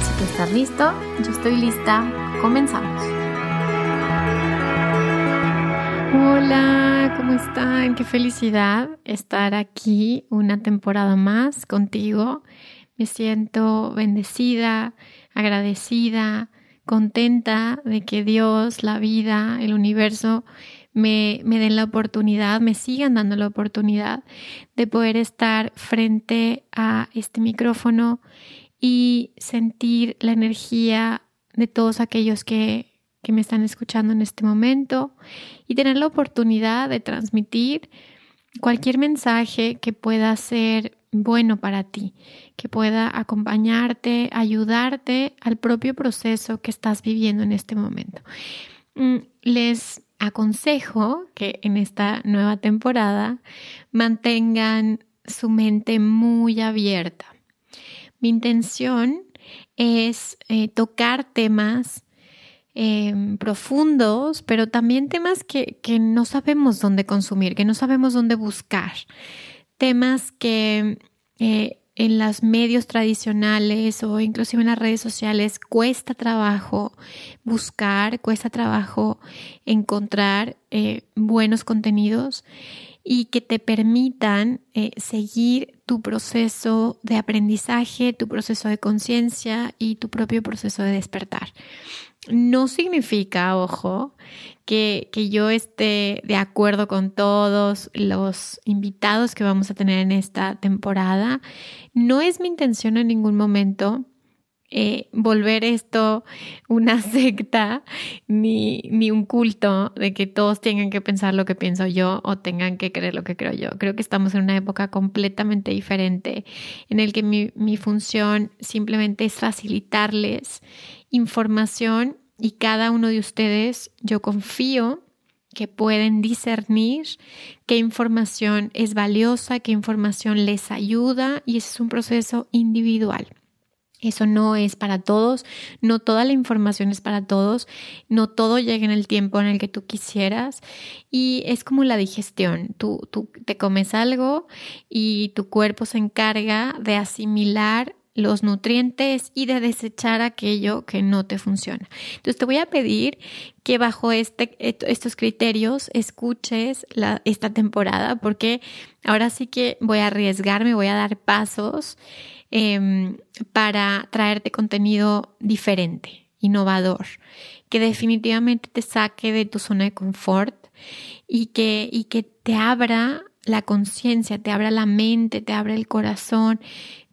Si tú estás listo, yo estoy lista, comenzamos. Hola, ¿cómo están? Qué felicidad estar aquí una temporada más contigo. Me siento bendecida, agradecida, contenta de que Dios, la vida, el universo me, me, den la oportunidad, me sigan dando la oportunidad de poder estar frente a este micrófono y sentir la energía de todos aquellos que, que me están escuchando en este momento y tener la oportunidad de transmitir cualquier mensaje que pueda ser bueno para ti, que pueda acompañarte, ayudarte al propio proceso que estás viviendo en este momento. Mm, les aconsejo que en esta nueva temporada mantengan su mente muy abierta mi intención es eh, tocar temas em, profundos, pero también temas que, no sabemos dónde consumir, que no sabemos dónde buscar. Temas que eh, en los medios tradicionales o inclusive en las redes sociales cuesta trabajo buscar, cuesta trabajo encontrar eh, buenos contenidos y que te permitan eh, seguir tu proceso de aprendizaje, tu proceso de conciencia y tu propio proceso de despertar. No significa, ojo, que, que, yo esté de acuerdo con todos los invitados que vamos a tener en esta temporada. No es mi intención en ningún momento eh, volver esto una secta ni, ni un culto de que todos tengan que pensar lo que pienso yo o tengan que creer lo que creo yo. Creo que estamos en una época completamente diferente en el que mi, mi función simplemente es facilitarles información y cada uno de ustedes yo confío que pueden discernir qué información es valiosa, qué información les ayuda y ese es un proceso individual. Eso no es para todos, no toda la información es para todos, no todo llega en el tiempo en el que tú quisieras y es como la digestión, tú, tú te comes algo y tu cuerpo se encarga de asimilar los nutrientes y de desechar aquello que no te funciona. Entonces te voy a pedir que bajo este, estos criterios escuches esta temporada porque ahora sí que voy a arriesgarme, voy a dar pasos Em, para traerte contenido diferente, innovador, que definitivamente te saque de tu zona de confort y que, y que te abra la conciencia, te abra la mente, te abra el corazón,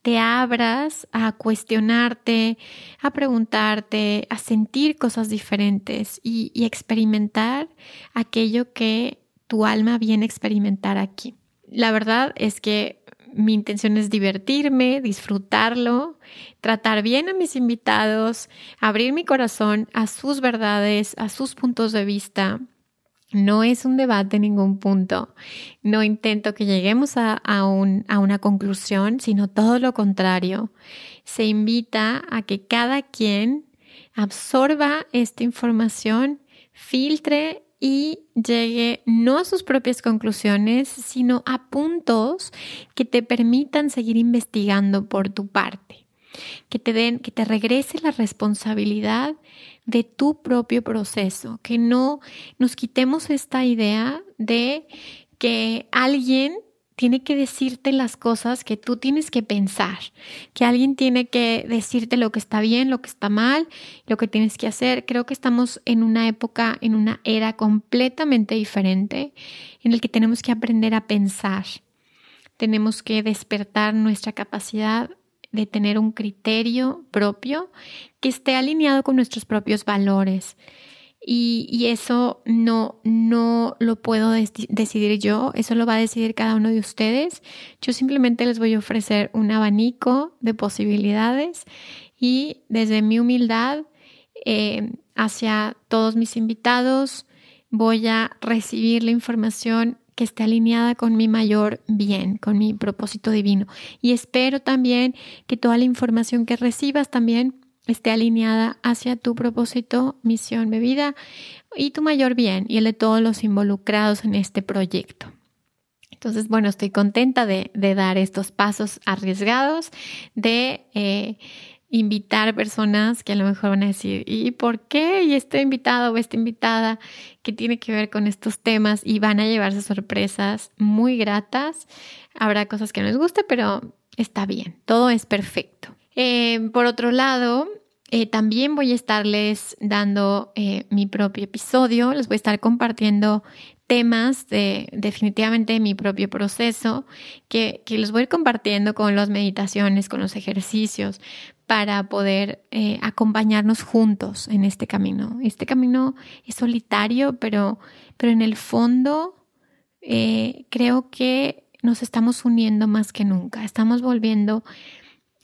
te abras a cuestionarte, a preguntarte, a sentir cosas diferentes y, y experimentar aquello que tu alma viene a experimentar aquí. La verdad es que mi intención es divertirme, disfrutarlo, tratar bien a mis invitados, abrir mi corazón a sus verdades, a sus puntos de vista. No es un debate en ningún punto. No intento que lleguemos a, a, una conclusión, sino todo lo contrario. Se invita a que cada quien absorba esta información, filtre y llegue no a sus propias conclusiones, sino a puntos que te permitan seguir investigando por tu parte, que te den, que te regrese la responsabilidad de tu propio proceso, que no nos quitemos esta idea de que alguien tiene que decirte las cosas que tú tienes que pensar, que alguien tiene que decirte lo que está bien, lo que está mal, lo que tienes que hacer. Creo que estamos en una época, en una era completamente diferente en el que tenemos que aprender a pensar. Tenemos que despertar nuestra capacidad de tener un criterio propio que esté alineado con nuestros propios valores. Y, eso no, no lo puedo decidir yo, eso lo va a decidir cada uno de ustedes. Yo simplemente les voy a ofrecer un abanico de posibilidades y desde mi humildad eh, hacia todos mis invitados voy a recibir la información que esté alineada con mi mayor bien, con mi propósito divino. Y espero también que toda la información que recibas también esté alineada hacia tu propósito, misión de vida y tu mayor bien y el de todos los involucrados en este proyecto. Entonces, bueno, estoy contenta de, dar estos pasos arriesgados, de eh, invitar personas que a lo mejor van a decir, ¿y por qué? Y este invitado o esta invitada que tiene que ver con estos temas y van a llevarse sorpresas muy gratas. Habrá cosas que no les guste, pero está bien, todo es perfecto. Eh, por otro lado, eh, también voy a estarles dando eh, mi propio episodio, les voy a estar compartiendo temas de definitivamente mi propio proceso que, que los voy a ir compartiendo con las meditaciones, con los ejercicios para poder acompañarnos juntos en este camino. Este camino es solitario, pero, pero en el fondo creo que nos estamos uniendo más que nunca. Estamos volviendo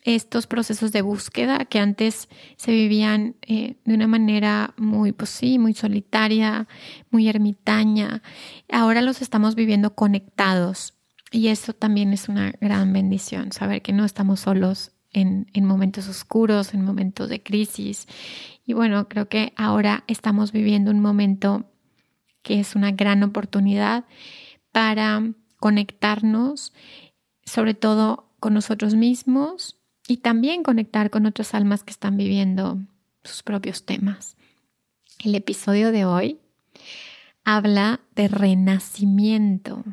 estos procesos de búsqueda que antes se vivían eh, de una manera muy, pues sí, muy solitaria, muy ermitaña. Ahora los estamos viviendo conectados y eso también es una gran bendición, saber que no estamos solos en, en momentos oscuros, en momentos de crisis. Y bueno, creo que ahora estamos viviendo un momento que es una gran oportunidad para conectarnos, sobre todo con nosotros mismos y también conectar con otras almas que están viviendo sus propios temas. El episodio de hoy habla de renacimiento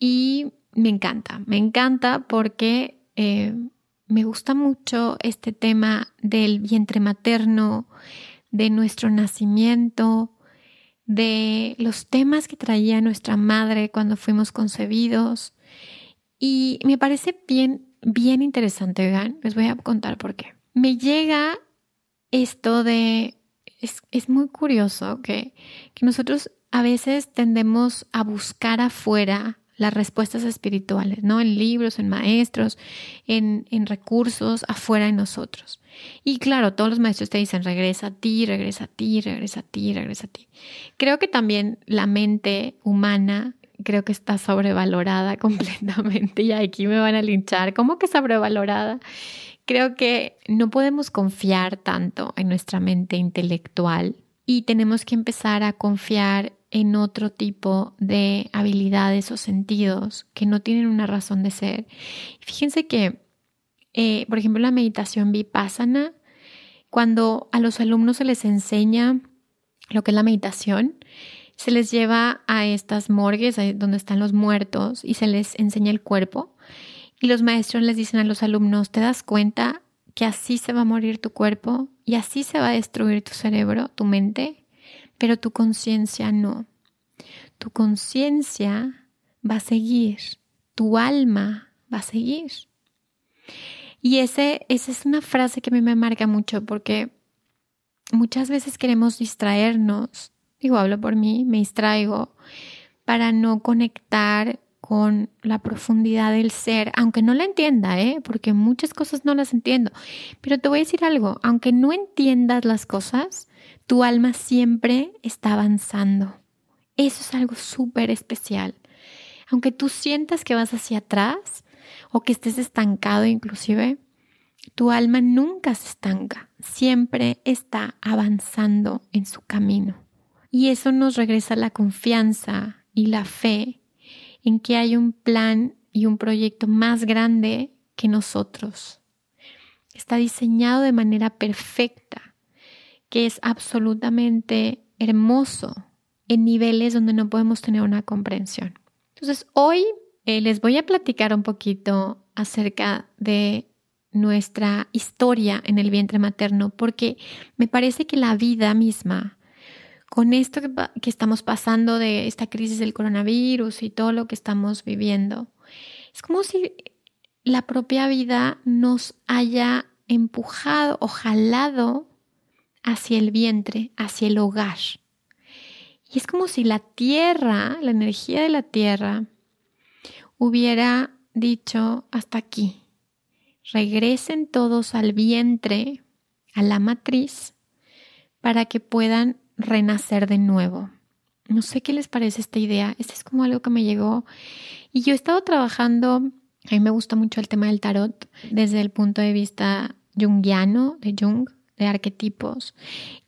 y me encanta, me encanta porque eh, me gusta mucho este tema del vientre materno, de nuestro nacimiento, de los temas que traía nuestra madre cuando fuimos concebidos. Y me parece bien bien interesante, vean, les voy a contar por qué. Me llega esto de, es, muy curioso que, que nosotros a veces tendemos a buscar afuera las respuestas espirituales, ¿no? En libros, en maestros, en, en, recursos afuera de nosotros. Y claro, todos los maestros te dicen, regresa a ti, regresa a ti, regresa a ti, regresa a ti. Creo que también la mente humana creo que está sobrevalorada completamente y aquí me van a linchar. ¿Cómo que sobrevalorada? Creo que no podemos confiar tanto en nuestra mente intelectual y tenemos que empezar a confiar en otro tipo de habilidades o sentidos que no tienen una razón de ser. Fíjense que, eh, por ejemplo, la meditación vipassana, cuando a los alumnos se les enseña lo que es la meditación, se les lleva a estas morgues donde están los muertos y se les enseña el cuerpo. Y los maestros les dicen a los alumnos, ¿te das cuenta que así se va a morir tu cuerpo y así se va a destruir tu cerebro, tu mente? Pero tu conciencia no. Tu conciencia va a seguir, tu alma va a seguir. Y ese, esa es una frase que a mí me marca mucho porque muchas veces queremos distraernos digo, hablo por mí, me distraigo para no conectar con la profundidad del ser, aunque no la entienda, ¿eh? porque muchas cosas no las entiendo. Pero te voy a decir algo, aunque no entiendas las cosas, tu alma siempre está avanzando. Eso es algo súper especial. Aunque tú sientas que vas hacia atrás o que estés estancado inclusive, tu alma nunca se estanca, siempre está avanzando en su camino. Y eso nos regresa la confianza y la fe en que hay un plan y un proyecto más grande que nosotros. Está diseñado de manera perfecta, que es absolutamente hermoso en niveles donde no podemos tener una comprensión. Entonces, hoy eh, les voy a platicar un poquito acerca de nuestra historia en el vientre materno, porque me parece que la vida misma, con esto que, estamos pasando de esta crisis del coronavirus y todo lo que estamos viviendo, es como si la propia vida nos haya empujado o jalado hacia el vientre, hacia el hogar. Y es como si la tierra, la energía de la tierra, hubiera dicho hasta aquí. Regresen todos al vientre, a la matriz, para que puedan renacer de nuevo. No sé qué les parece esta idea. Este es como algo que me llegó. Y yo he estado trabajando, a mí me gusta mucho el tema del tarot desde el punto de vista jungiano, de Jung, de arquetipos.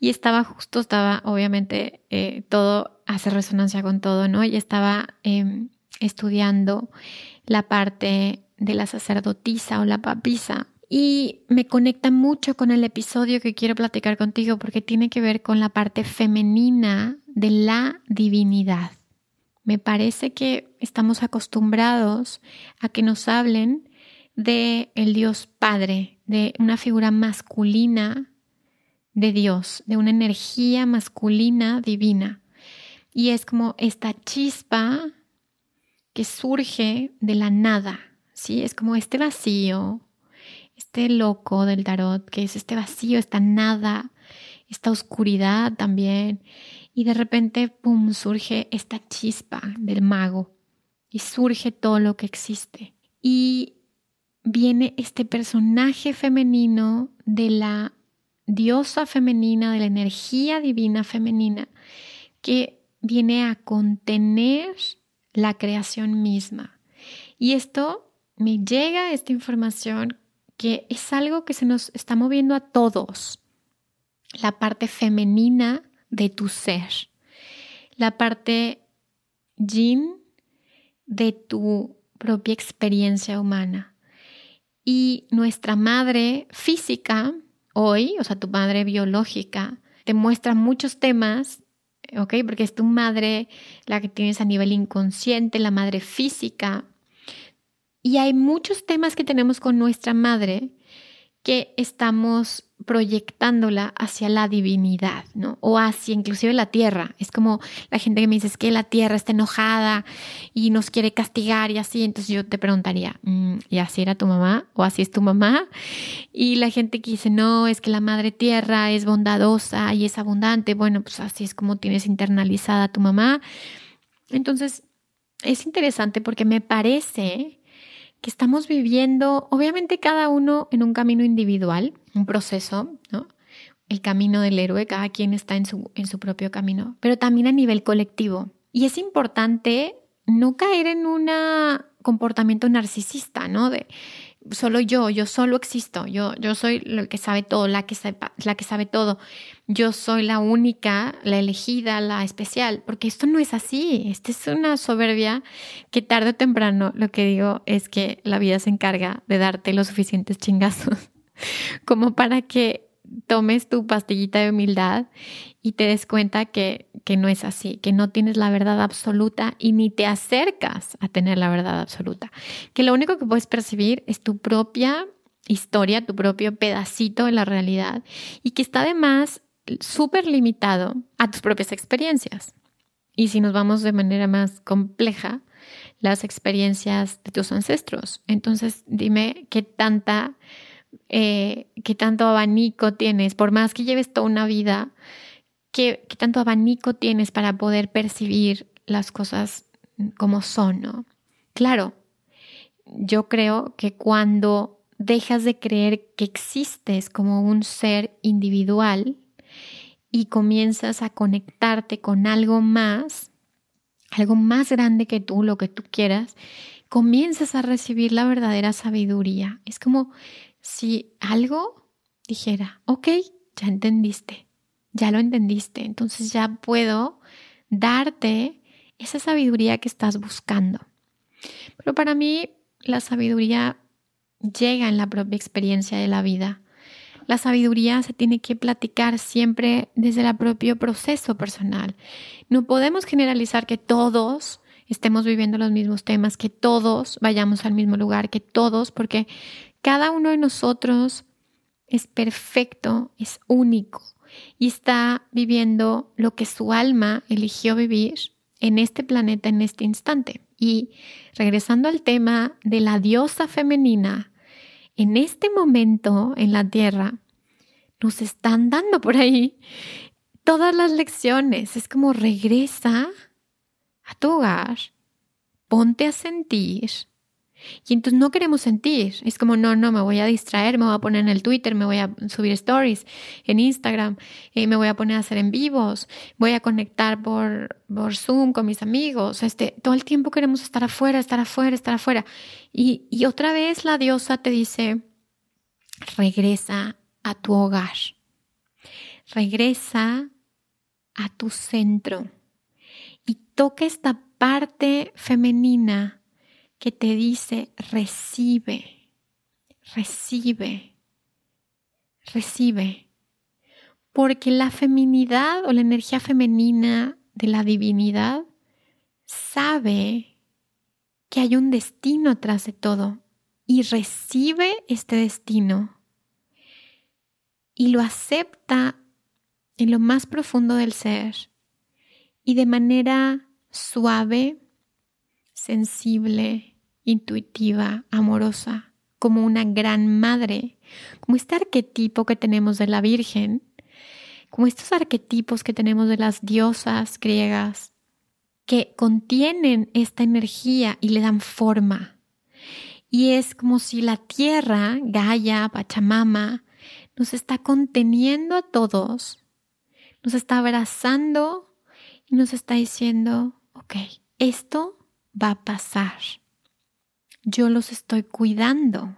Y estaba justo, estaba obviamente eh, todo hace resonancia con todo, ¿no? Y estaba em, estudiando la parte de la sacerdotisa o la papisa. Y me conecta mucho con el episodio que quiero platicar contigo porque tiene que ver con la parte femenina de la divinidad. Me parece que estamos acostumbrados a que nos hablen de el Dios Padre, de una figura masculina de Dios, de una energía masculina divina. Y es como esta chispa que surge de la nada, ¿sí? Es como este vacío, este loco del tarot, que es este vacío, esta nada, esta oscuridad también. Y de repente, ¡pum!, surge esta chispa del mago y surge todo lo que existe. Y viene este personaje femenino de la diosa femenina, de la energía divina femenina, que viene a contener la creación misma. Y esto me llega, esta información, que es algo que se nos está moviendo a todos. La parte femenina de tu ser. La parte yin de tu propia experiencia humana. Y nuestra madre física hoy, o sea, tu madre biológica, te muestra muchos temas, ¿ok? Porque es tu madre la que tienes a nivel inconsciente, la madre física. Y hay muchos temas que tenemos con nuestra madre que estamos proyectándola hacia la divinidad, ¿no? O hacia inclusive la tierra. Es como la gente que me dice que la tierra está enojada y nos quiere castigar y así. Entonces yo te preguntaría, mm, ¿y así era tu mamá? ¿O así es tu mamá? Y la gente que dice, no, es que la madre tierra es bondadosa y es abundante. Bueno, pues así es como tienes internalizada tu mamá. Entonces, es interesante porque me parece que estamos viviendo, obviamente cada uno en un camino individual, un proceso, ¿no? El camino del héroe, cada quien está en su, en su propio camino, pero también a nivel colectivo. Y es importante no caer en un comportamiento narcisista, ¿no? De solo yo, yo solo existo, yo, yo soy el que sabe todo, la que, la que sabe todo, yo soy la única, la elegida, la especial, porque esto no es así, esta es una soberbia que tarde o temprano lo que digo es que la vida se encarga de darte los suficientes chingazos como para que tomes tu pastillita de humildad y te des cuenta que, que, no es así, que no tienes la verdad absoluta y ni te acercas a tener la verdad absoluta, que lo único que puedes percibir es tu propia historia, tu propio pedacito de la realidad y que está además súper limitado a tus propias experiencias. Y si nos vamos de manera más compleja, las experiencias de tus ancestros. Entonces, dime qué tanta eh, qué tanto abanico tienes, por más que lleves toda una vida, qué, qué tanto abanico tienes para poder percibir las cosas como son, ¿no? Claro, yo creo que cuando dejas de creer que existes como un ser individual y comienzas a conectarte con algo más, algo más grande que tú, lo que tú quieras, comienzas a recibir la verdadera sabiduría. Es como si algo dijera, ok, ya entendiste, ya lo entendiste, entonces ya puedo darte esa sabiduría que estás buscando. Pero para mí la sabiduría llega en la propia experiencia de la vida. La sabiduría se tiene que platicar siempre desde el propio proceso personal. No podemos generalizar que todos estemos viviendo los mismos temas, que todos vayamos al mismo lugar, que todos, porque cada uno de nosotros es perfecto, es único y está viviendo lo que su alma eligió vivir en este planeta, en este instante. Y regresando al tema de la diosa femenina, en este momento en la Tierra, nos están dando por ahí todas las lecciones. Es como regresa a tu hogar, ponte a sentir. Y entonces no queremos sentir. Es como, no, no, me voy a distraer, me voy a poner en el Twitter, me voy a subir stories en Instagram, eh, me voy a poner a hacer en vivos, voy a conectar por, por Zoom con mis amigos. Este, todo el tiempo queremos estar afuera, estar afuera, estar afuera. Y, y otra vez la diosa te dice, regresa a tu hogar. Regresa a tu centro y toca esta parte femenina que te dice recibe, recibe, recibe. Porque la feminidad o la energía femenina de la divinidad sabe que hay un destino atrás de todo y recibe este destino y lo acepta en lo más profundo del ser y de manera suave, sensible, intuitiva, amorosa, como una gran madre, como este arquetipo que tenemos de la Virgen, como estos arquetipos que tenemos de las diosas griegas, que contienen esta energía y le dan forma. Y es como si la tierra, Gaia, Pachamama, nos está conteniendo a todos, nos está abrazando y nos está diciendo, ok, esto va a pasar. Yo los estoy cuidando,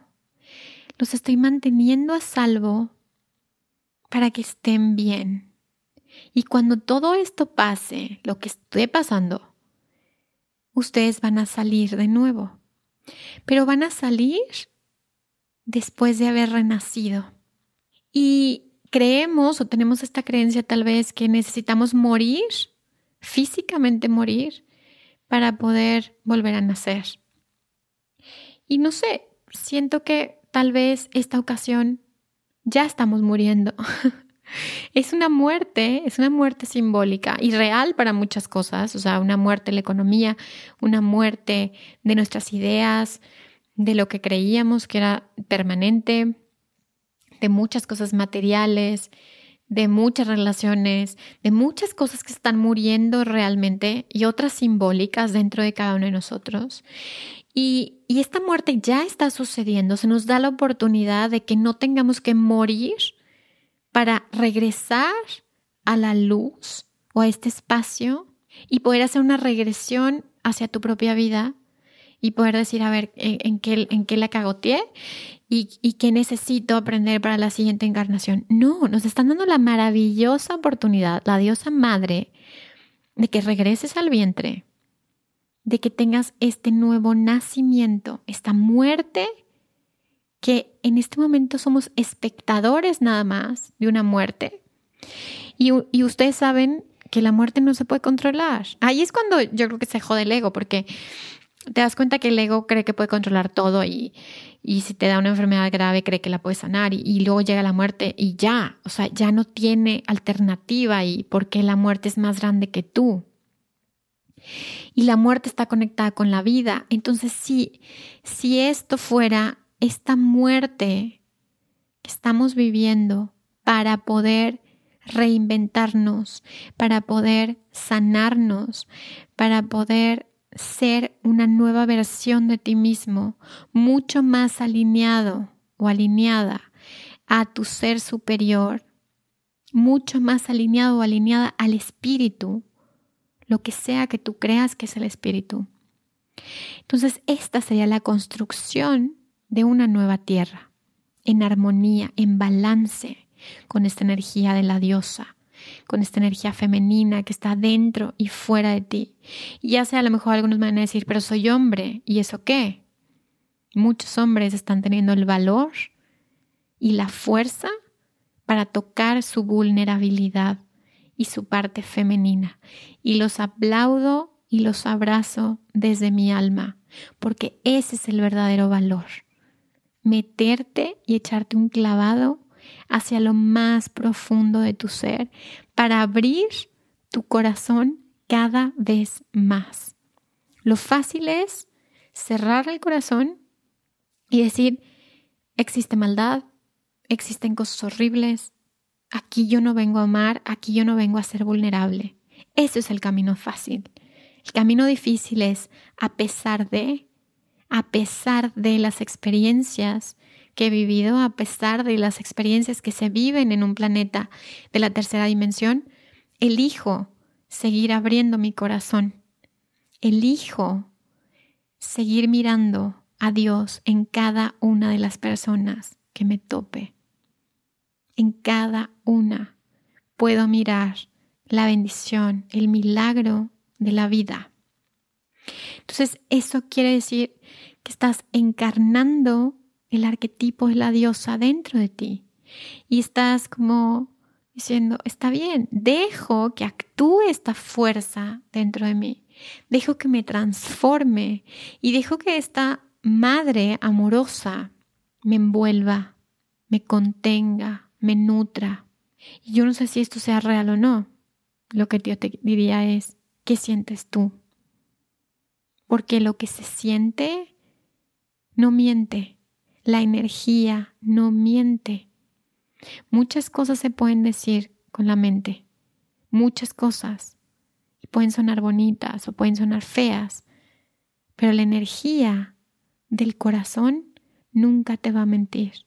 los estoy manteniendo a salvo para que estén bien. Y cuando todo esto pase, lo que esté pasando, ustedes van a salir de nuevo. Pero van a salir después de haber renacido. Y creemos o tenemos esta creencia tal vez que necesitamos morir, físicamente morir, para poder volver a nacer. Y no sé, siento que tal vez esta ocasión ya estamos muriendo. es una muerte, es una muerte simbólica y real para muchas cosas, o sea, una muerte de la economía, una muerte de nuestras ideas, de lo que creíamos que era permanente, de muchas cosas materiales, de muchas relaciones, de muchas cosas que están muriendo realmente y otras simbólicas dentro de cada uno de nosotros. Y, esta muerte ya está sucediendo, se nos da la oportunidad de que no tengamos que morir para regresar a la luz o a este espacio y poder hacer una regresión hacia tu propia vida y poder decir, a ver, en, qué, en qué la cagoteé y, y qué necesito aprender para la siguiente encarnación. No, nos están dando la maravillosa oportunidad, la diosa madre, de que regreses al vientre, de que tengas este nuevo nacimiento, esta muerte que en este momento somos espectadores nada más de una muerte. Y, y, ustedes saben que la muerte no se puede controlar. Ahí es cuando yo creo que se jode el ego, porque te das cuenta que el ego cree que puede controlar todo y, y si te da una enfermedad grave cree que la puede sanar y, y, luego llega la muerte y ya, o sea, ya no tiene alternativa y porque la muerte es más grande que tú. Y la muerte está conectada con la vida. Entonces, si, si esto fuera esta muerte que estamos viviendo para poder reinventarnos, para poder sanarnos, para poder ser una nueva versión de ti mismo, mucho más alineado o alineada a tu ser superior, mucho más alineado o alineada al espíritu, lo que sea que tú creas que es el espíritu. Entonces, esta sería la construcción de una nueva tierra, en armonía, en balance con esta energía de la diosa, con esta energía femenina que está dentro y fuera de ti. Ya sea a lo mejor algunos van a decir, pero soy hombre, ¿y eso qué? Muchos hombres están teniendo el valor y la fuerza para tocar su vulnerabilidad y su parte femenina. Y los aplaudo y los abrazo desde mi alma, porque ese es el verdadero valor. Meterte y echarte un clavado hacia lo más profundo de tu ser para abrir tu corazón cada vez más. Lo fácil es cerrar el corazón y decir, existe maldad, existen cosas horribles, aquí yo no vengo a amar, aquí yo no vengo a ser vulnerable. Ese es el camino fácil. El camino difícil es, a pesar de, a pesar de las experiencias que he vivido, a pesar de las experiencias que se viven en un planeta de la tercera dimensión, elijo seguir abriendo mi corazón. Elijo seguir mirando a Dios en cada una de las personas que me tope. En cada una. Puedo mirar la bendición, el milagro de la vida. Entonces, eso quiere decir que estás encarnando el arquetipo de la diosa dentro de ti. Y estás como diciendo, está bien, dejo que actúe esta fuerza dentro de mí, dejo que me transforme y dejo que esta madre amorosa me envuelva, me contenga, me nutra. Y yo no sé si esto sea real o no. Lo que yo te diría es, ¿qué sientes tú? Porque lo que se siente no miente. La energía no miente. Muchas cosas se pueden decir con la mente. Muchas cosas. Pueden sonar bonitas o pueden sonar feas. Pero la energía del corazón nunca te va a mentir.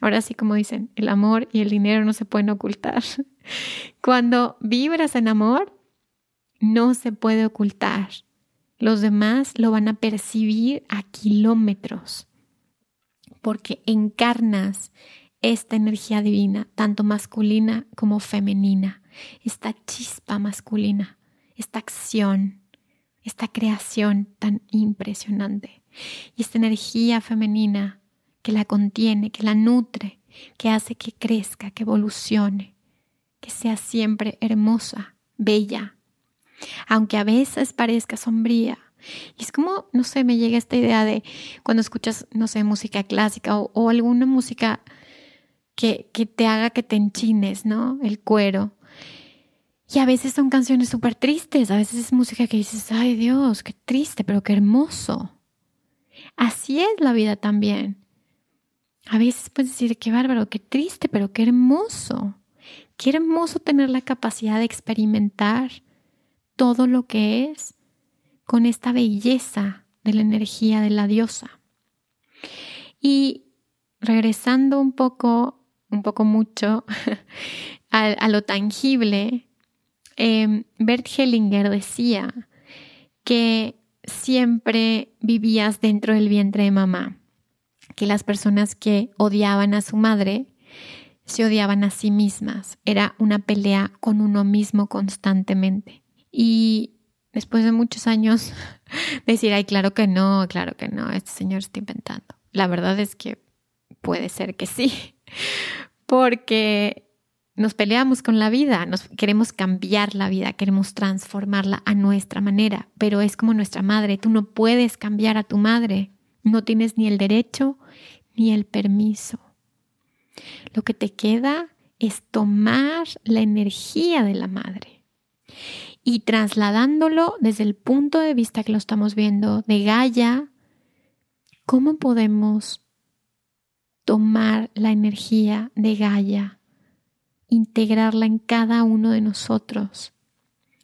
Ahora sí, como dicen, el amor y el dinero no se pueden ocultar. Cuando vibras en amor, no se puede ocultar. Los demás lo van a percibir a kilómetros porque encarnas esta energía divina, tanto masculina como femenina, esta chispa masculina, esta acción, esta creación tan impresionante. Y esta energía femenina que la contiene, que la nutre, que hace que crezca, que evolucione, que sea siempre hermosa, bella, aunque a veces parezca sombría. Y es como, no sé, me llega esta idea de cuando escuchas, no sé, música clásica o, alguna música que, que, te haga que te enchines, ¿no? El cuero. Y a veces son canciones súper tristes, a veces es música que dices, ay Dios, qué triste, pero qué hermoso. Así es la vida también. A veces puedes decir, qué bárbaro, qué triste, pero qué hermoso. Qué hermoso tener la capacidad de experimentar todo lo que es con esta belleza de la energía de la diosa. Y regresando un poco, un poco mucho a, lo tangible, eh, Bert Hellinger decía que siempre vivías dentro del vientre de mamá, que las personas que odiaban a su madre se odiaban a sí mismas, era una pelea con uno mismo constantemente. Y después de muchos años decir, ay, claro que no, claro que no, este señor está inventando. La verdad es que puede ser que sí, porque nos peleamos con la vida, nos queremos cambiar la vida, queremos transformarla a nuestra manera, pero es como nuestra madre, tú no puedes cambiar a tu madre, no tienes ni el derecho ni el permiso. Lo que te queda es tomar la energía de la madre y trasladándolo desde el punto de vista que lo estamos viendo de Gaia, ¿cómo podemos tomar la energía de Gaia integrarla en cada uno de nosotros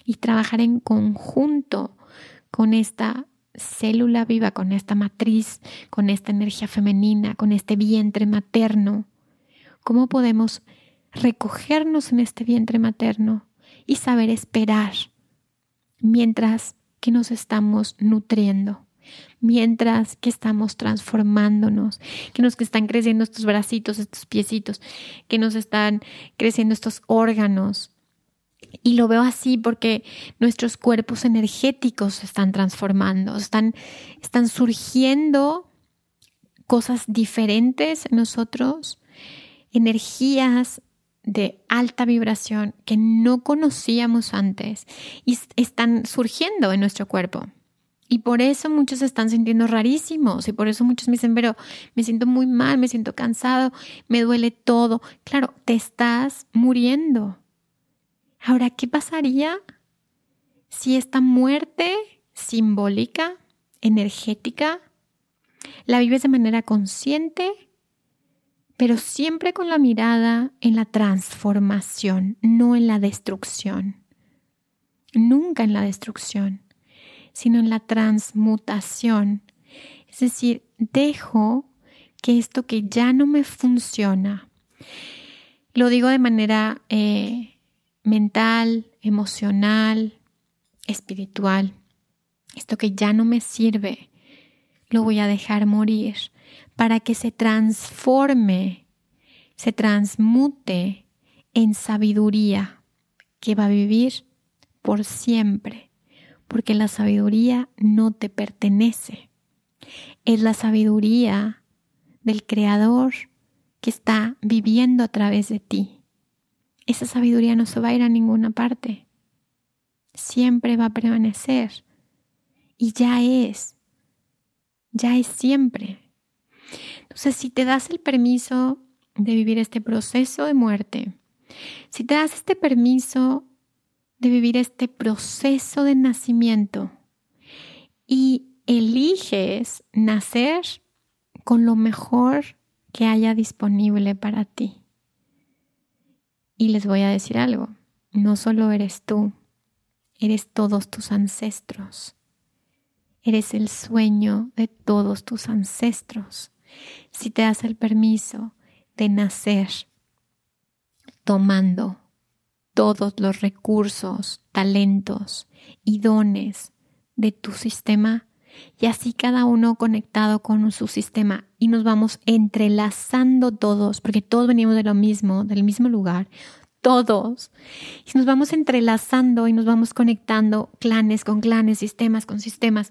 y trabajar en conjunto con esta célula viva, con esta matriz, con esta energía femenina, con este vientre materno. ¿Cómo podemos recogernos en este vientre materno y saber esperar mientras que nos estamos nutriendo? mientras que estamos transformándonos, que nos están creciendo estos bracitos, estos piecitos, que nos están creciendo estos órganos. Y lo veo así porque nuestros cuerpos energéticos se están transformando, están, están surgiendo cosas diferentes en nosotros, energías de alta vibración que no conocíamos antes y están surgiendo en nuestro cuerpo. Y por eso muchos están sintiendo rarísimos y por eso muchos me dicen, pero me siento muy mal, me siento cansado, me duele todo. Claro, te estás muriendo. Ahora, ¿qué pasaría si esta muerte simbólica, energética, la vives de manera consciente, pero siempre con la mirada en la transformación, no en la destrucción? Nunca en la destrucción sino en la transmutación. Es decir, dejo que esto que ya no me funciona, lo digo de manera eh, mental, emocional, espiritual, esto que ya no me sirve, lo voy a dejar morir para que se transforme, se transmute en sabiduría que va a vivir por siempre porque la sabiduría no te pertenece. Es la sabiduría del Creador que está viviendo a través de ti. Esa sabiduría no se va a ir a ninguna parte. Siempre va a permanecer. Y ya es. Ya es siempre. Entonces, si te das el permiso de vivir este proceso de muerte, si te das este permiso de vivir este proceso de nacimiento y eliges nacer con lo mejor que haya disponible para ti. Y les voy a decir algo, no solo eres tú, eres todos tus ancestros. Eres el sueño de todos tus ancestros. Si te das el permiso de nacer tomando todos los recursos, talentos y dones de tu sistema y así cada uno conectado con su sistema y nos vamos entrelazando todos, porque todos venimos de lo mismo, del mismo lugar, todos. Y nos vamos entrelazando y nos vamos conectando clanes con clanes, sistemas con sistemas.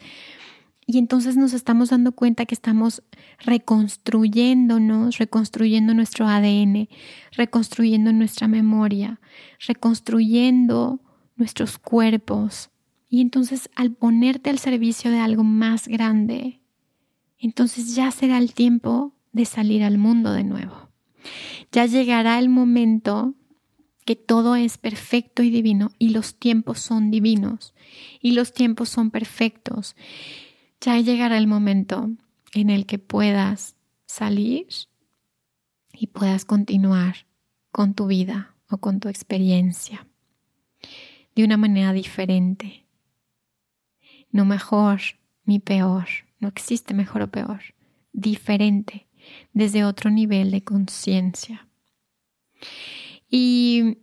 Y entonces nos estamos dando cuenta que estamos reconstruyéndonos, reconstruyendo nuestro ADN, reconstruyendo nuestra memoria, reconstruyendo nuestros cuerpos. Y entonces al ponerte al servicio de algo más grande, entonces ya será el tiempo de salir al mundo de nuevo. Ya llegará el momento que todo es perfecto y divino y los tiempos son divinos y los tiempos son perfectos ya llegará el momento en el que puedas salir y puedas continuar con tu vida o con tu experiencia de una manera diferente. No mejor ni peor, no existe mejor o peor, diferente, desde otro nivel de conciencia. Y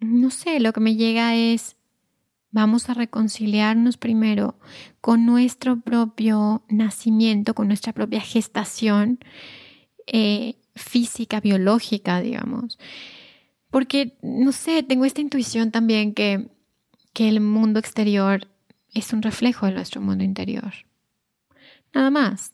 no sé, lo que me llega es Vamos a reconciliarnos primero con nuestro propio nacimiento, con nuestra propia gestación eh, física, biológica, digamos. Porque, no sé, tengo esta intuición también que, que el mundo exterior es un reflejo de nuestro mundo interior. Nada más.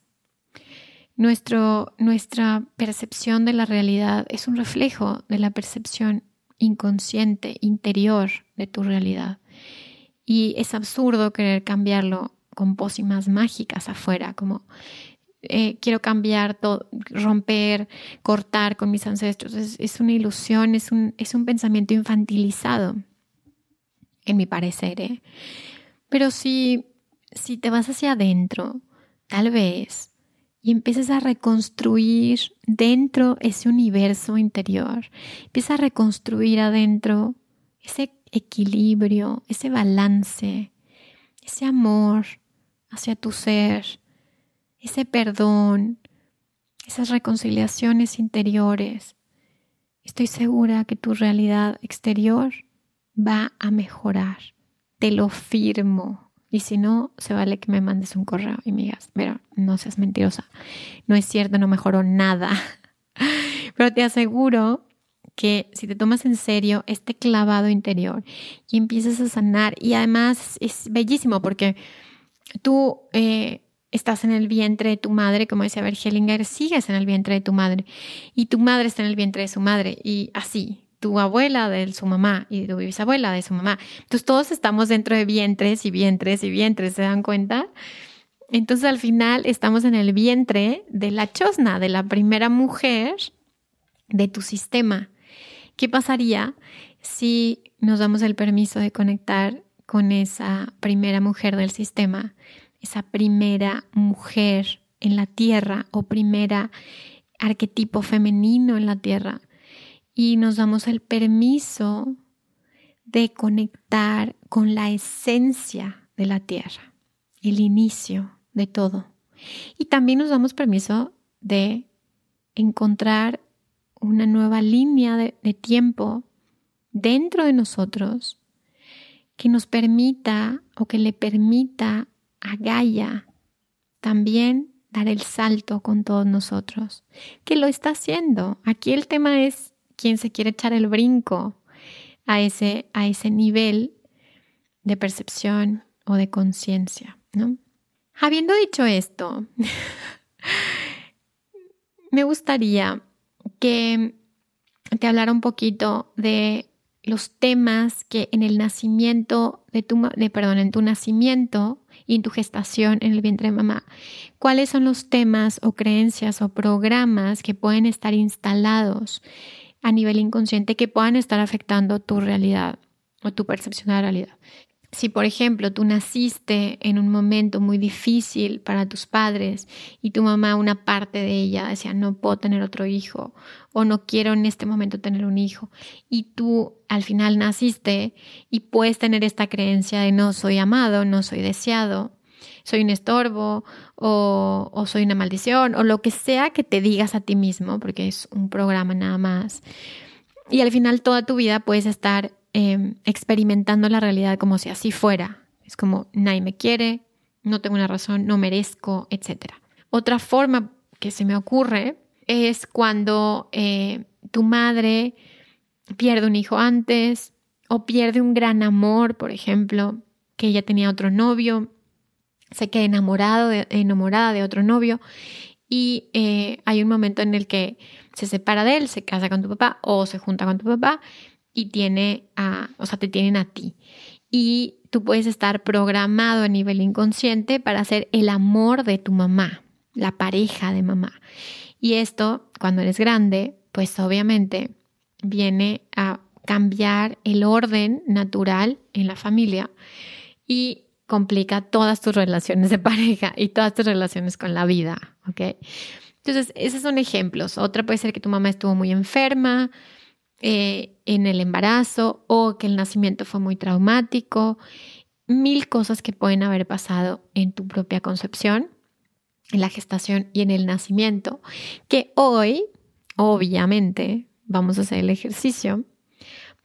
Nuestro, nuestra percepción de la realidad es un reflejo de la percepción inconsciente, interior de tu realidad. Y es absurdo querer cambiarlo con pócimas mágicas afuera, como eh, quiero cambiar, todo, romper, cortar con mis ancestros. Es, una ilusión, es un, es un, pensamiento infantilizado, en mi parecer. ¿eh? Pero si, si te vas hacia adentro, tal vez, y empiezas a reconstruir dentro ese universo interior, empieza a reconstruir adentro ese equilibrio, ese balance, ese amor hacia tu ser, ese perdón, esas reconciliaciones interiores. Estoy segura que tu realidad exterior va a mejorar. Te lo firmo. Y si no, se vale que me mandes un correo y me digas, pero no seas mentirosa. No es cierto, no mejoró nada. Pero te aseguro que si te tomas en serio este clavado interior y empiezas a sanar, y además es bellísimo porque tú eh, estás en el vientre de tu madre, como decía Bergelinger, sigues en el vientre de tu madre, y tu madre está en el vientre de su madre, y así, tu abuela de su mamá y tu bisabuela de su mamá. Entonces todos estamos dentro de vientres y vientres y vientres, ¿se dan cuenta? Entonces al final estamos en el vientre de la chosna, de la primera mujer de tu sistema. ¿Qué pasaría si nos damos el permiso de conectar con esa primera mujer del sistema, esa primera mujer en la tierra o primera arquetipo femenino en la tierra? Y nos damos el permiso de conectar con la esencia de la tierra, el inicio de todo. Y también nos damos permiso de encontrar una nueva línea de, tiempo dentro de nosotros que nos permita o que le permita a Gaia también dar el salto con todos nosotros, que lo está haciendo. Aquí el tema es quien se quiere echar el brinco a ese, a ese nivel de percepción o de conciencia, ¿no? Habiendo dicho esto, me gustaría que te hablara un poquito de los temas que en el nacimiento de tu, de, perdón, en tu nacimiento y en tu gestación en el vientre de mamá, cuáles son los temas o creencias o programas que pueden estar instalados a nivel inconsciente que puedan estar afectando tu realidad o tu percepción de la realidad. Si, por ejemplo, tú naciste en un momento muy difícil para tus padres y tu mamá, una parte de ella decía, no puedo tener otro hijo o no quiero en este momento tener un hijo, y tú al final naciste y puedes tener esta creencia de no soy amado, no soy deseado, soy un estorbo o, soy una maldición o lo que sea que te digas a ti mismo, porque es un programa nada más. Y al final toda tu vida puedes estar em, experimentando la realidad como si así fuera. Es como nadie me quiere, no tengo una razón, no merezco, etc. Otra forma que se me ocurre es cuando eh, tu madre pierde un hijo antes o pierde un gran amor, por ejemplo, que ella tenía otro novio se queda enamorado de, enamorada de otro novio y eh, hay un momento en el que se separa de él, se casa con tu papá o se junta con tu papá y tiene o sea, te tienen a ti. Y tú puedes estar programado a nivel inconsciente para ser el amor de tu mamá, la pareja de mamá. Y esto, cuando eres grande, pues obviamente viene a cambiar el orden natural en la familia y complica todas tus relaciones de pareja y todas tus relaciones con la vida, ¿ok? Entonces, esos son ejemplos. Otra puede ser que tu mamá estuvo muy enferma eh, en el embarazo o que el nacimiento fue muy traumático. Mil cosas que pueden haber pasado en tu propia concepción, en la gestación y en el nacimiento, que hoy, obviamente, vamos a hacer el ejercicio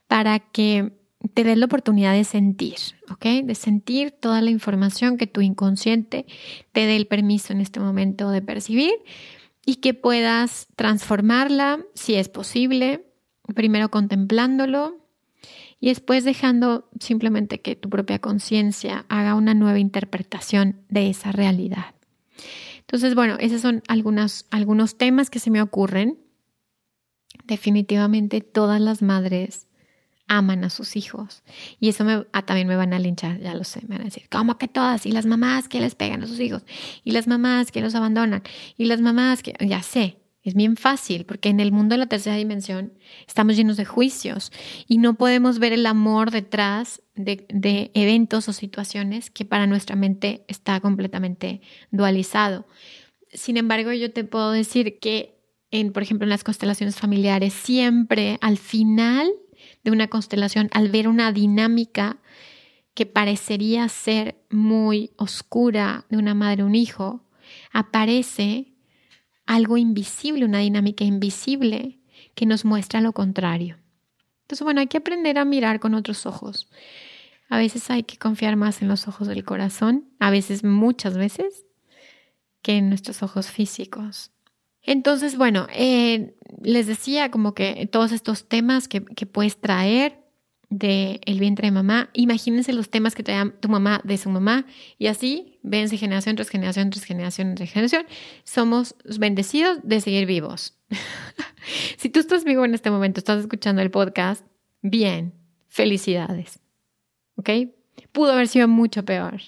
para que te des la oportunidad de sentir, ¿ok? De sentir toda la información que tu inconsciente te dé el permiso en este momento de percibir y que puedas transformarla, si es posible, primero contemplándolo y después dejando simplemente que tu propia conciencia haga una nueva interpretación de esa realidad. Entonces, bueno, esos son algunos, algunos temas que se me ocurren. Definitivamente todas las madres aman a sus hijos. Y eso ah, también me van a linchar, ya lo sé, me van a decir, ¿cómo que todas? Y las mamás que les pegan a sus hijos, y las mamás que los abandonan, y las mamás que, ya sé, es bien fácil, porque en el mundo de la tercera dimensión estamos llenos de juicios y no podemos ver el amor detrás de, de eventos o situaciones que para nuestra mente está completamente dualizado. Sin embargo, yo te puedo decir que, en, por ejemplo, en las constelaciones familiares, siempre al final de una constelación, al ver una dinámica que parecería ser muy oscura de una madre un hijo, aparece algo invisible, una dinámica invisible que nos muestra lo contrario. Entonces, bueno, hay que aprender a mirar con otros ojos. A veces hay que confiar más en los ojos del corazón, a veces, muchas veces, que en nuestros ojos físicos. Entonces, bueno, eh, les decía como que todos estos temas que, puedes traer del el vientre de mamá. Imagínense los temas que dan tu mamá de su mamá y así, vense generación tras generación tras generación tras generación. Somos bendecidos de seguir vivos. si tú estás vivo en este momento, estás escuchando el podcast, bien, felicidades. ¿Ok? Pudo haber sido mucho peor.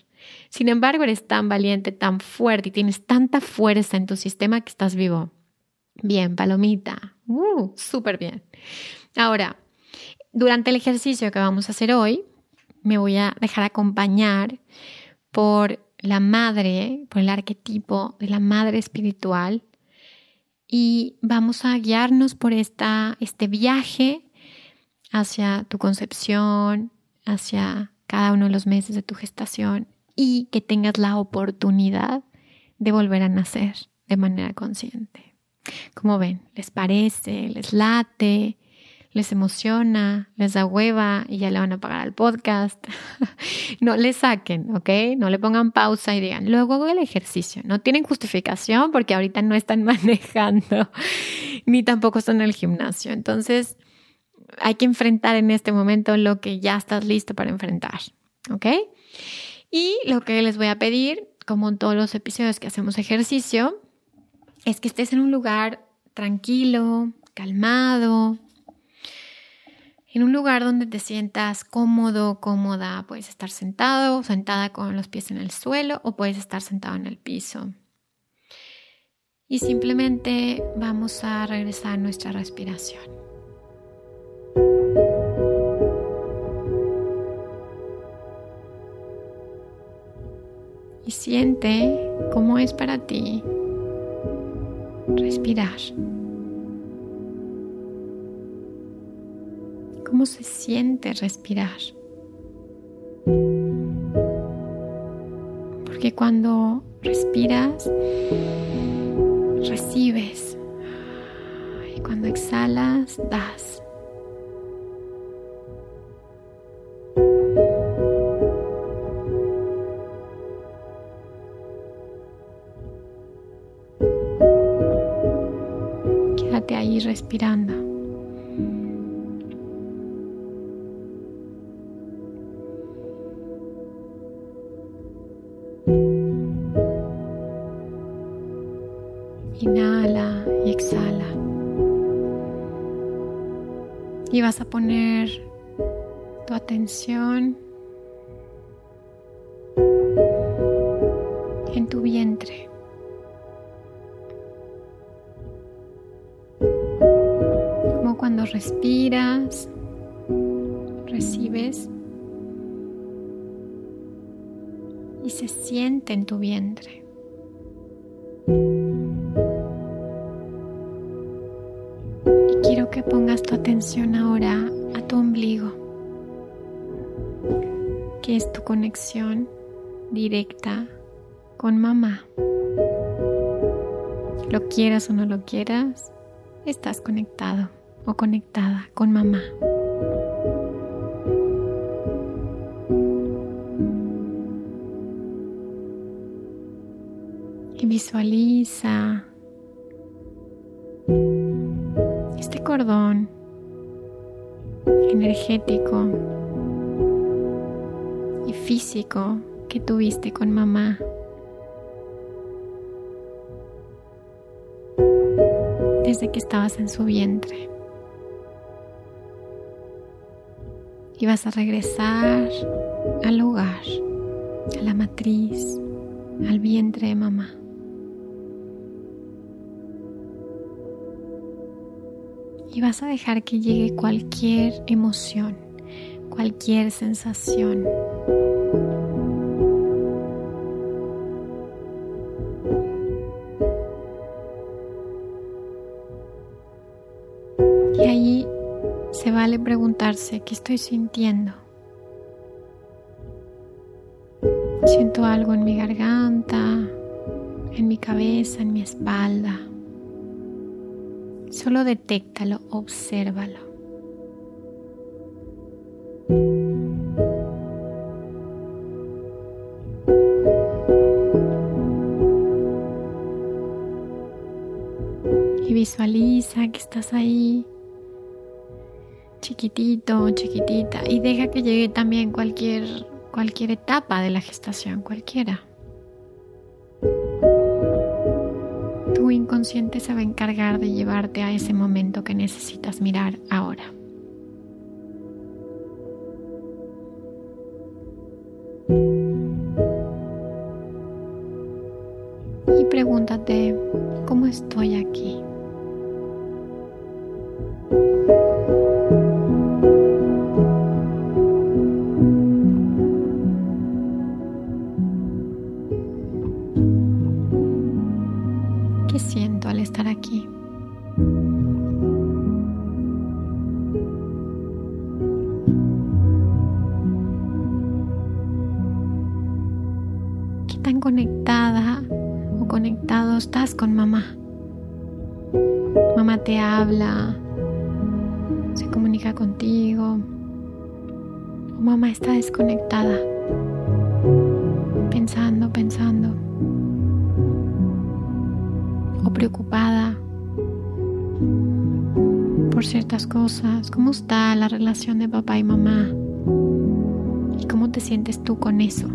Sin embargo, eres tan valiente, tan fuerte y tienes tanta fuerza en tu sistema que estás vivo. Bien, palomita. Uh, súper bien. Ahora, durante el ejercicio que vamos a hacer hoy, me voy a dejar acompañar por la madre, por el arquetipo de la madre espiritual y vamos a guiarnos por esta, este viaje hacia tu concepción, hacia cada uno de los meses de tu gestación y que tengas la oportunidad de volver a nacer de manera consciente. Como ven, les parece, les late, les emociona, les da hueva y ya le van a pagar al podcast. no le saquen, ¿ok? No le pongan pausa y digan, luego hago el ejercicio. No tienen justificación porque ahorita no están manejando ni tampoco están en el gimnasio. Entonces, hay que enfrentar en este momento lo que ya estás listo para enfrentar, ¿ok? Y lo que les voy a pedir, como en todos los episodios que hacemos ejercicio, es que estés en un lugar tranquilo, calmado, en un lugar donde te sientas cómodo, cómoda. Puedes estar sentado, sentada con los pies en el suelo o puedes estar sentado en el piso. Y simplemente vamos a regresar a nuestra respiración. Y siente cómo es para ti respirar. ¿Cómo se siente respirar? Porque cuando respiras, recibes. Y cuando exhalas, das. Inhala y exhala. Y vas a poner tu atención respiras, recibes y se siente en tu vientre. que pongas tu atención ahora a tu ombligo, que es tu conexión directa con mamá. Lo quieras o no lo quieras, estás conectado o conectada con mamá. Y visualiza cordón energético y físico que tuviste con mamá. Desde que estabas en su vientre. Y vas a regresar al hogar, a la matriz, al vientre de mamá. y vas a dejar que llegue cualquier emoción, cualquier sensación. Preguntarse, ¿qué estoy sintiendo? Siento algo en mi garganta, en mi cabeza, en mi espalda. Solo detéctalo, obsérvalo. Y visualiza que estás ahí, chiquitito, chiquitita, y deja que llegue también cualquier, cualquier etapa de la gestación, cualquiera. Tu inconsciente se va a encargar de llevarte a ese momento que necesitas mirar ahora. Papá y mamá? ¿Y cómo te sientes tú con eso?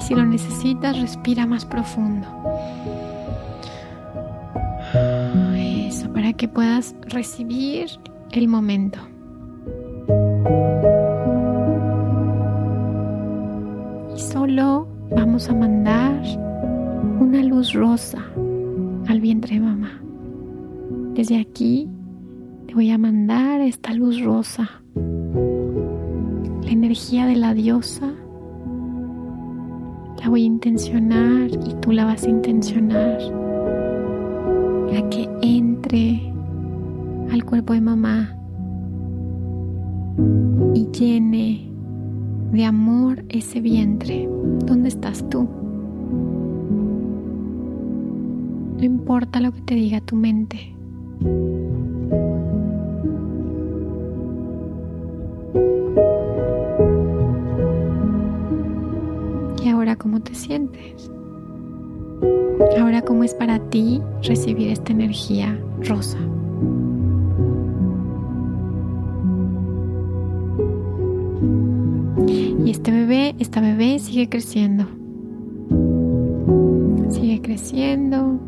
Si lo necesitas, respira más profundo. Eso, para que puedas recibir el momento. La voy a intencionar y tú la vas a intencionar a que entre al cuerpo de mamá y llene de amor ese vientre. ¿Dónde estás tú? No importa lo que te diga tu mente. Cómo te sientes. Ahora cómo es para ti recibir esta energía rosa. Y este bebé, esta bebé sigue creciendo. Sigue creciendo.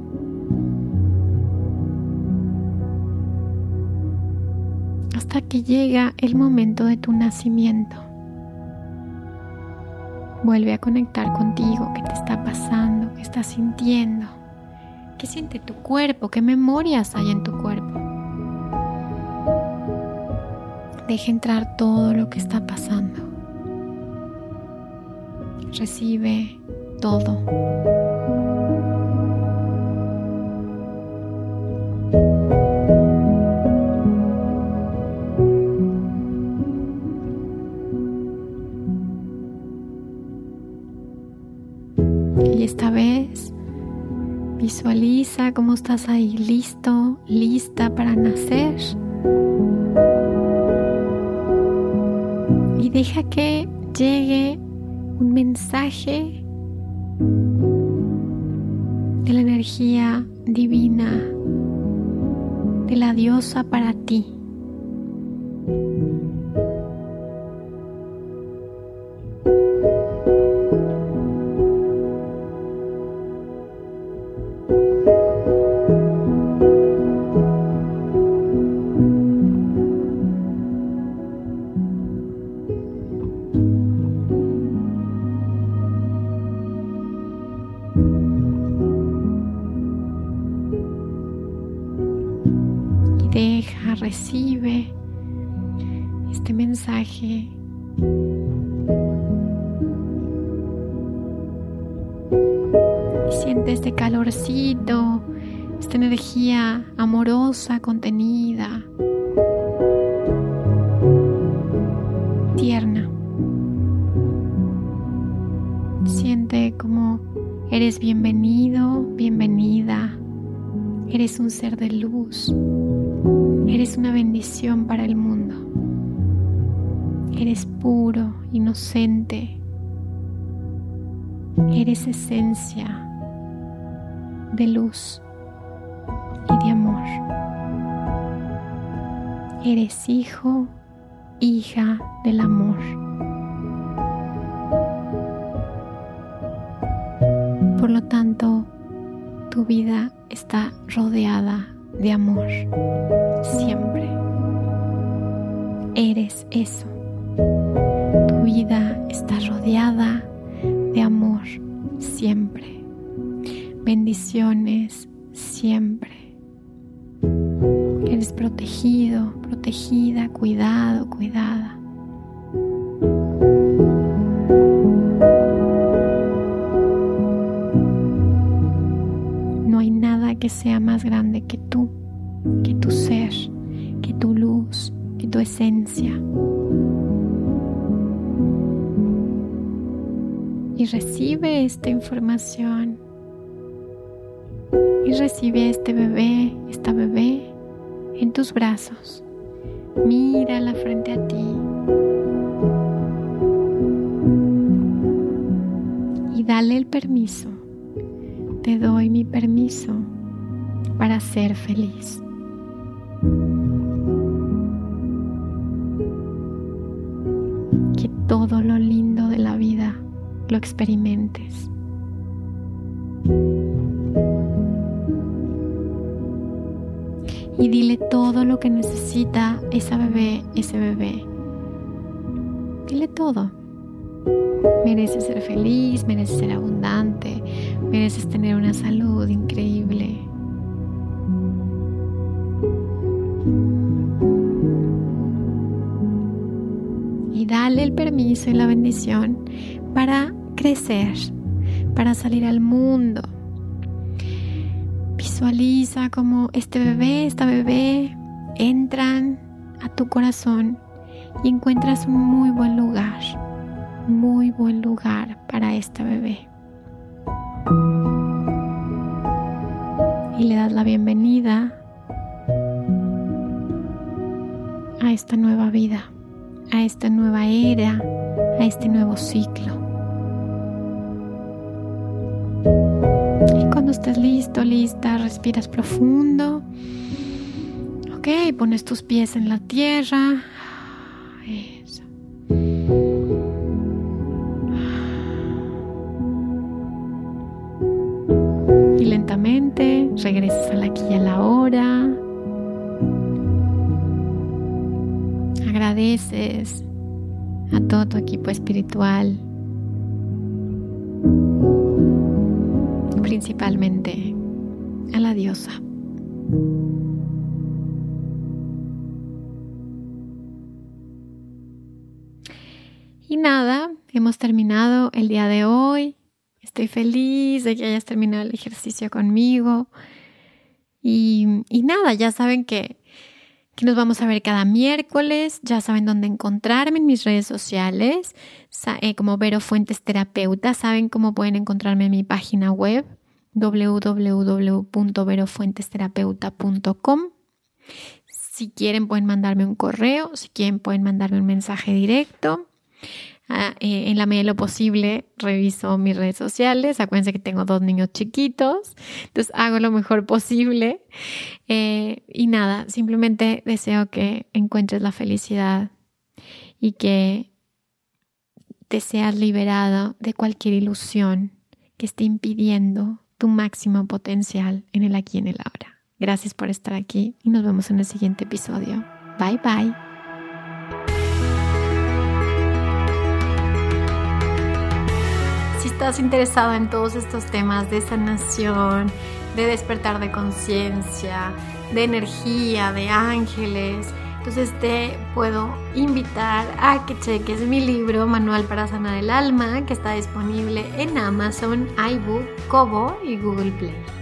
Hasta que llega el momento de tu nacimiento. Vuelve a conectar contigo, qué te está pasando, qué estás sintiendo, qué siente tu cuerpo, qué memorias hay en tu cuerpo. Deja entrar todo lo que está pasando. Recibe todo. Visualiza cómo estás ahí listo, lista para nacer. Y deja que llegue un mensaje de la energía divina, de la diosa para ti. De amor. Eres hijo, hija del amor. Por lo tanto, tu vida está rodeada de amor. Siempre. Eres eso. Tu vida está rodeada de amor. Siempre. Bendiciones He. Todo lo que necesita esa bebé, ese bebé. Dile todo. Mereces ser feliz, mereces ser abundante, mereces tener una salud increíble. Y dale el permiso y la bendición para crecer, para salir al mundo, Visualiza como este bebé, esta bebé entran a tu corazón y encuentras un muy buen lugar, muy buen lugar para esta bebé. Y le das la bienvenida a esta nueva vida, a esta nueva era, a este nuevo ciclo. Estés listo, lista, respiras profundo. Ok, pones tus pies en la tierra. Eso. Y lentamente regresas a la aquí y a la hora. Agradeces a todo tu equipo espiritual principalmente a la diosa. Y nada, hemos terminado el día de hoy. Estoy feliz de que hayas terminado el ejercicio conmigo. Y, nada, ya saben que, que, nos vamos a ver cada miércoles. Ya saben dónde encontrarme en mis redes sociales, eh, como Vero Fuentes Terapeuta. Saben cómo pueden encontrarme en mi página web www.verofuentesterapeuta.com. Si quieren pueden mandarme un correo, si quieren pueden mandarme un mensaje directo. Ah, eh, en la medida de lo posible reviso mis redes sociales. Acuérdense que tengo dos niños chiquitos, entonces hago lo mejor posible. Eh, y nada, simplemente deseo que encuentres la felicidad y que te seas liberada de cualquier ilusión que esté impidiendo tu máximo potencial en el aquí y en el ahora. Gracias por estar aquí y nos vemos en el siguiente episodio. Bye bye. Si estás interesado en todos estos temas de sanación, de despertar de conciencia, de energía, de ángeles, entonces te puedo invitar a que cheques mi libro Manual para Sanar el Alma, que está disponible en Amazon, iBook, Kobo y Google Play.